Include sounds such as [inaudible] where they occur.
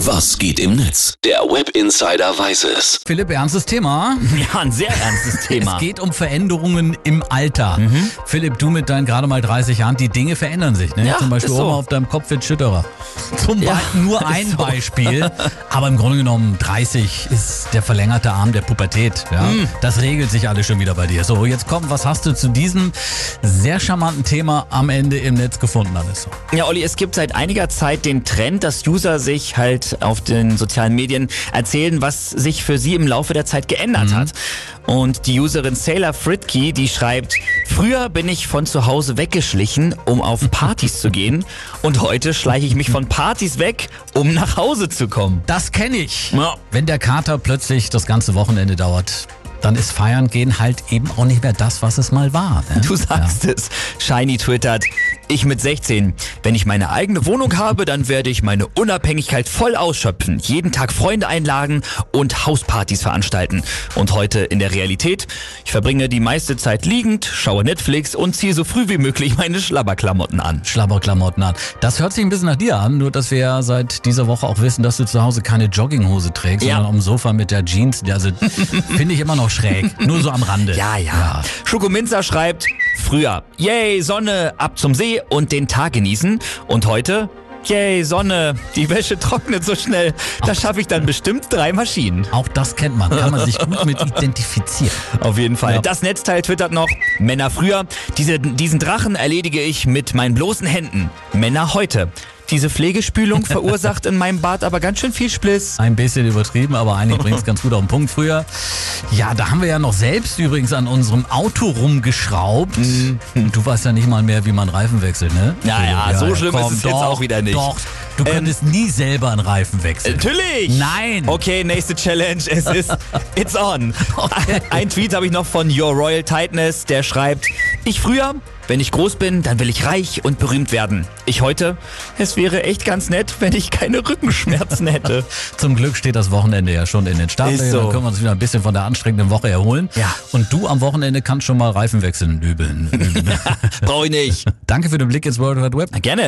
Was geht im Netz? Der Web Insider weiß es. Philipp, ernstes Thema. [laughs] Ja, ein sehr ernstes Thema. Es geht um Veränderungen im Alter. Philipp, du mit deinen gerade mal 30 Jahren, die Dinge verändern sich. Ne? Ja, Zum Beispiel so. oben auf deinem Kopf wird schütterer. [laughs] Zum Ja, Beispiel nur [laughs] ein so. Beispiel. Aber im Grunde genommen, 30 ist der verlängerte Arm der Pubertät. Ja? Hm. Das regelt sich alles schon wieder bei dir. So, jetzt komm, was hast du zu diesem sehr charmanten Thema am Ende im Netz gefunden, alles so? Ja, Olli, es gibt seit einiger Zeit den Trend, dass User sich halt auf den sozialen Medien erzählen, was sich für sie im Laufe der Zeit geändert hat. Und die Userin Sailor Fritke, die schreibt, früher bin ich von zu Hause weggeschlichen, um auf [laughs] Partys zu gehen. Und heute schleiche ich mich von Partys weg, um nach Hause zu kommen. Das kenne ich. Ja. Wenn der Kater plötzlich das ganze Wochenende dauert, dann ist Feiern gehen halt eben auch nicht mehr das, was es mal war. Ne? Du sagst es. Shiny twittert, ich mit 16. Wenn ich meine eigene Wohnung habe, dann werde ich meine Unabhängigkeit voll ausschöpfen, jeden Tag Freunde einladen und Hauspartys veranstalten. Und heute in der Realität, ich verbringe die meiste Zeit liegend, schaue Netflix und ziehe so früh wie möglich meine Schlabberklamotten an. Schlabberklamotten an. Das hört sich ein bisschen nach dir an, nur dass wir ja seit dieser Woche auch wissen, dass du zu Hause keine Jogginghose trägst, Ja. sondern am Sofa mit der Jeans. Also [laughs] finde ich immer noch schräg. Nur so am Rande. Ja, ja. Schokominzer schreibt, früher, yay, Sonne, ab zum See und den Tag genießen. Und heute, yay, Sonne, die Wäsche [laughs] trocknet so schnell. Da schaffe ich dann bestimmt drei Maschinen. Auch das kennt man. Kann man sich gut mit identifizieren. Auf jeden Fall. Ja. Das Netzteil twittert noch, Männer früher, diese, diesen Drachen erledige ich mit meinen bloßen Händen. Männer heute. Diese Pflegespülung verursacht in meinem Bad aber ganz schön viel Spliss. Ein bisschen übertrieben, aber eigentlich [laughs] bringt es ganz gut auf den Punkt früher. Ja, da haben wir ja noch selbst übrigens an unserem Auto rumgeschraubt. Und du weißt ja nicht mal mehr, wie man Reifen wechselt, ne? Mhm. Ja, ja, so schlimm ist es jetzt auch wieder nicht. Doch, du Ähm, könntest nie selber einen Reifen wechseln. Natürlich! Nein. Okay, nächste Challenge. Es ist [laughs] It's on. Ein Tweet habe ich noch von Your Royal Tightness, der schreibt, ich früher, wenn ich groß bin, dann will ich reich und berühmt werden. Ich heute, es wäre echt ganz nett, wenn ich keine Rückenschmerzen hätte. [laughs] Zum Glück steht das Wochenende ja schon in den Startlöchern. So. Dann können wir uns wieder ein bisschen von der anstrengenden Woche erholen. Ja. Und du am Wochenende kannst schon mal Reifen wechseln. Übeln. übeln. [laughs] Brauche ich nicht. [laughs] Danke für den Blick ins World Wide Web. Gerne.